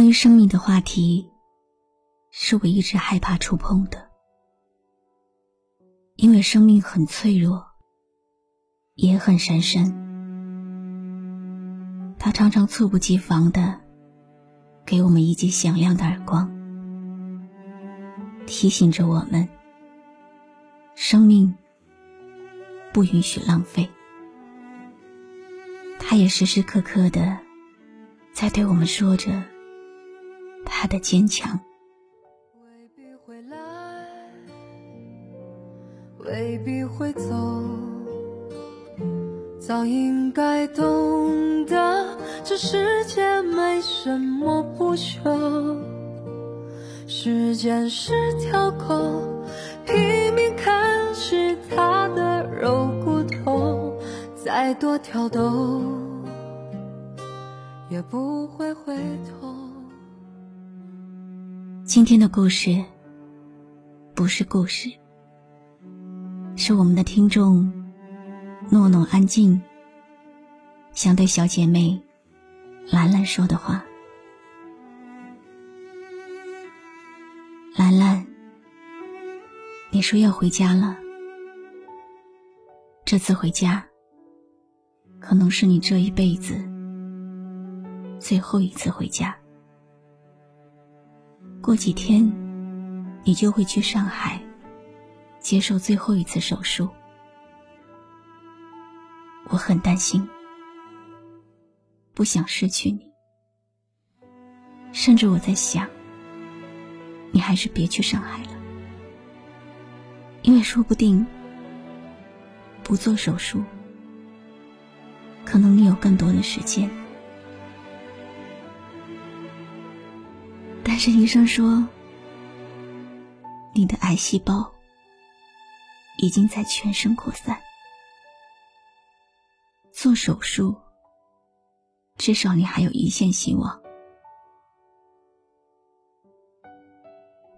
关于生命的话题，是我一直害怕触碰的，因为生命很脆弱，也很神圣。它常常猝不及防的给我们一记响亮的耳光，提醒着我们：生命不允许浪费。它也时时刻刻的在对我们说着。他的坚强。未必会来未必会走早应该懂得这世界没什么不朽。时间是条狗拼命啃食它的肉骨头再多挑逗也不会回头。今天的故事不是故事，是我们的听众诺诺安静想对小姐妹兰兰说的话。兰兰，你说要回家了，这次回家可能是你这一辈子最后一次回家。过几天，你就会去上海接受最后一次手术。我很担心，不想失去你，甚至我在想，你还是别去上海了，因为说不定不做手术，可能你有更多的时间。是医生说，你的癌细胞已经在全身扩散，做手术至少你还有一线希望。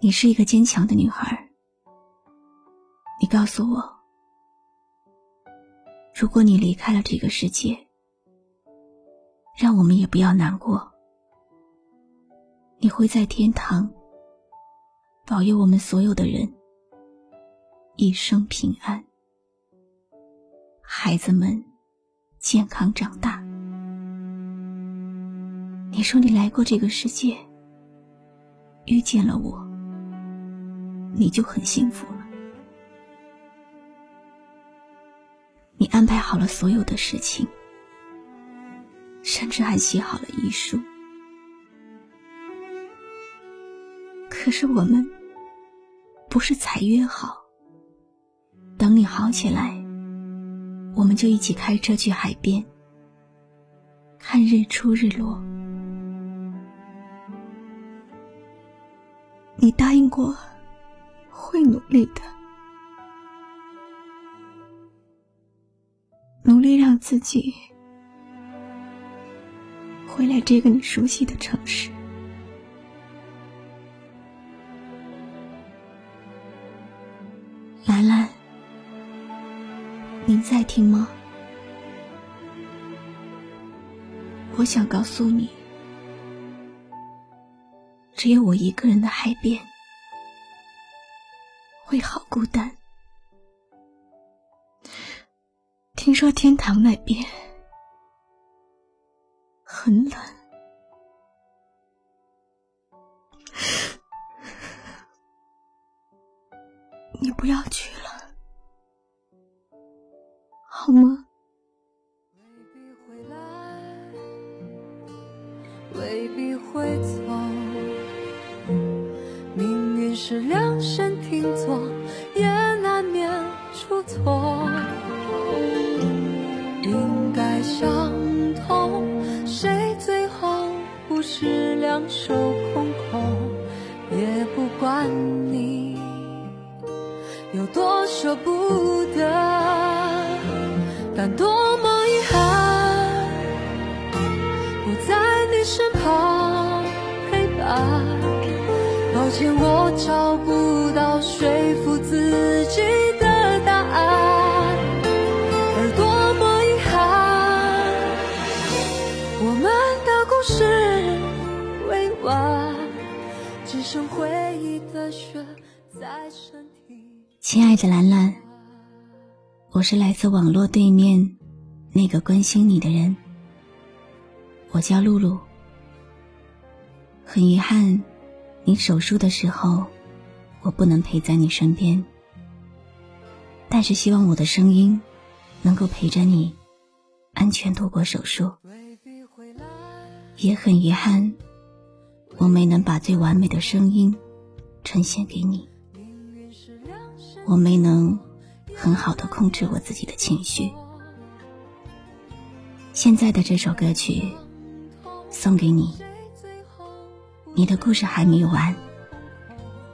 你是一个坚强的女孩，你告诉我，如果你离开了这个世界，让我们也不要难过。你会在天堂保佑我们所有的人一生平安，孩子们健康长大。你说你来过这个世界，遇见了我，你就很幸福了。你安排好了所有的事情，甚至还写好了遗书。可是我们不是才约好，等你好起来，我们就一起开车去海边看日出日落。你答应过会努力的，努力让自己回来这个你熟悉的城市。在听吗？我想告诉你，只有我一个人的海边会好孤单。听说天堂那边很冷。你不要去了，看你有多舍不得，但多么遗憾，不在你身旁陪伴。抱歉，我找不到说服亲爱的兰兰，我是来自网络对面那个关心你的人，我叫露露。很遗憾。你手术的时候，我不能陪在你身边，但是希望我的声音能够陪着你安全度过手术。也很遗憾，我没能把最完美的声音呈现给你，我没能很好的控制我自己的情绪。现在的这首歌曲送给你。你的故事还没有完，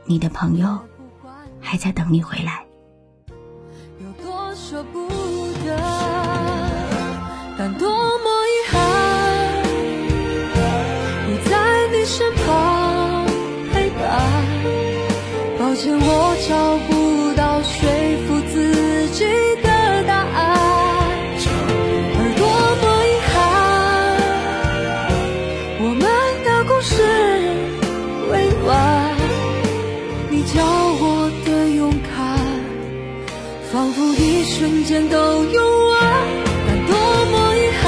你的朋友还在等你回来。有多舍不得，但多么遗憾，不在你身旁陪伴。抱歉，我找不瞬间都用完，但多么遗憾，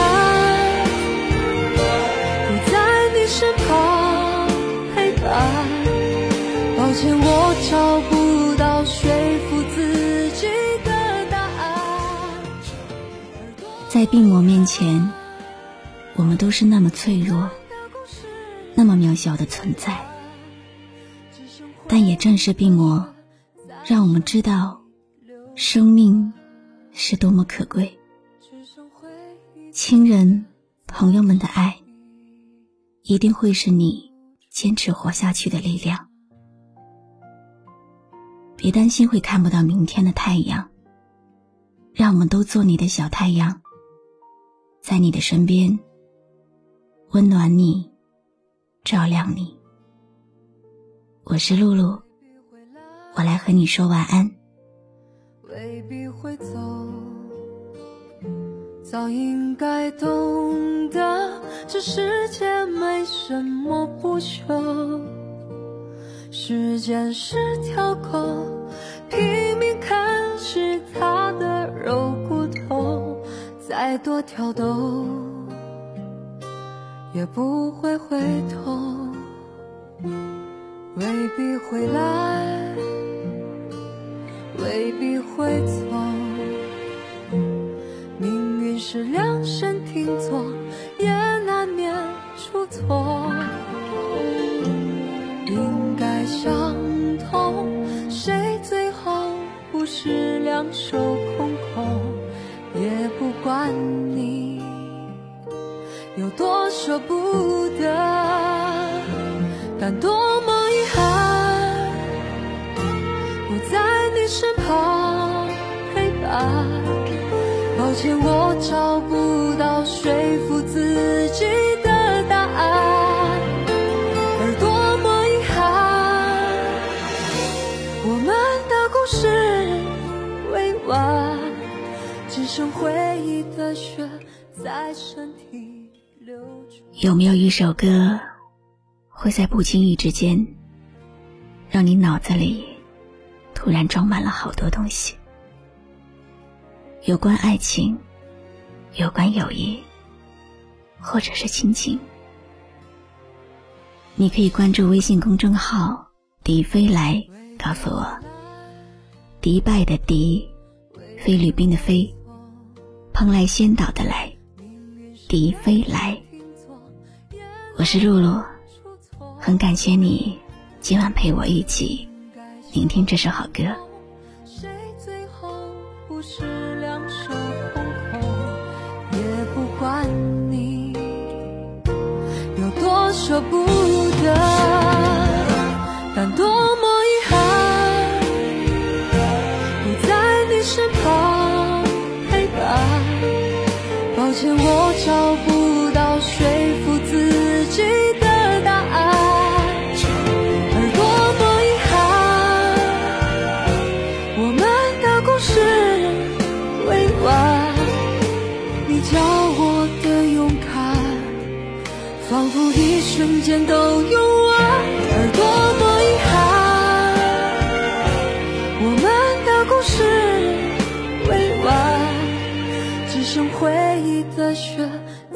不在你身旁陪伴。抱歉，我找不到说服自己的答案。在病魔面前，我们都是那么脆弱，那么渺小的存在。但也正是病魔，让我们知道生命是多么可贵。亲人、朋友们的爱，一定会是你坚持活下去的力量。别担心会看不到明天的太阳，让我们都做你的小太阳，在你的身边，温暖你，照亮你。我是露露，我来和你说晚安。未必会走，早应该懂得，这世界没什么不朽。时间是条狗，拼命啃食它的肉骨头，再多挑逗，也不会回头。未必会来，未必会走。命运是量身定做，也难免出错。应该相同，谁最后不是两手空空？也不管你有多舍不得，但多抱歉，我找不到说服自己的答案，而多么遗憾，我们的故事未完，只剩回忆的雪在身体流有没有一首歌，会在不经意之间，让你脑子里？突然装满了好多东西，有关爱情，有关友谊，或者是亲情。你可以关注微信公众号“迪飞来”，告诉我。迪拜的迪，菲律宾的菲，蓬莱仙岛的来，迪飞来。我是露露，很感谢你今晚陪我一起。聆听这首好歌不是两手空空也不管你有多舍不得，但多么遗憾，不在你身旁陪伴。抱歉，我找不到说服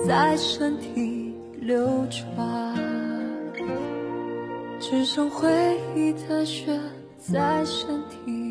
在身体流转，只剩回忆的血在身体